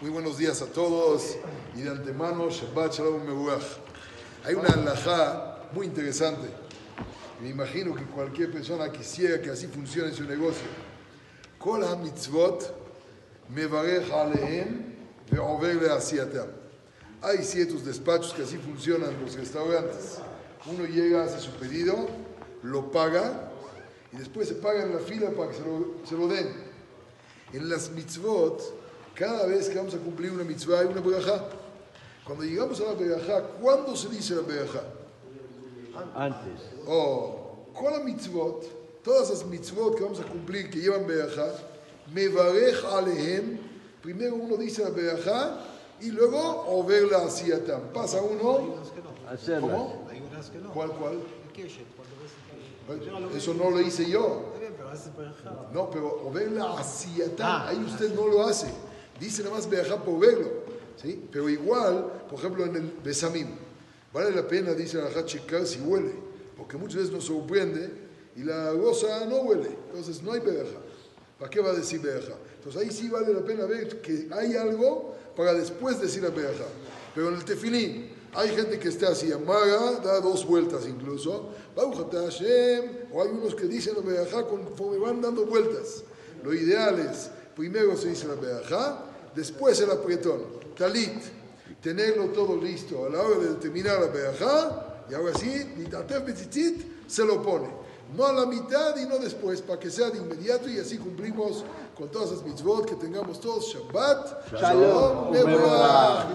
Muy buenos días a todos y de antemano Shabbat Shalom Mebuach. Hay una alajá muy interesante. Me imagino que cualquier persona quisiera que así funcione su negocio. Kol ha-mitzvot mevarech alehem ve'over le'asiatam. Hay ciertos despachos que así funcionan los restaurantes. Uno llega, hace su pedido, lo paga y después se paga en la fila para que se lo, se lo den. En las mitzvot, cada vez que vamos a cumplir una mitzvah hay una berajá. Cuando llegamos a la berajá, ¿cuándo se dice la berajá? Antes. Oh, con la mitzvot, todas las mitzvot que vamos a cumplir que llevan berajá, mevarej alehem, primero uno dice la berajá y luego overla asiatam. Pasa uno. ¿cómo? ¿Cuál, cuál? Eso no lo hice yo. Está bien, pero haces berajá. No, pero overla asiatam, Ah, ahí usted no lo hace. Dice nada más berajá por verlo. ¿sí? Pero igual, por ejemplo, en el besamim, vale la pena, dice la checar si huele, porque muchas veces nos sorprende y la rosa no huele, entonces no hay berajá. ¿Para qué va a decir berajá? Entonces ahí sí vale la pena ver que hay algo para después decir la berajá. Pero en el tefilín, hay gente que está así, amaga, da dos vueltas incluso, o hay unos que dicen la berajá conforme van dando vueltas. Lo ideal es, primero se dice la berajá, después el apretón, talit, tenerlo todo listo a la hora de terminar la berajá, y ahora sí, se lo pone. No a la mitad y no después, para que sea de inmediato y así cumplimos con todas las mitzvot que tengamos todos. Shabbat, Shalom, Mevorach,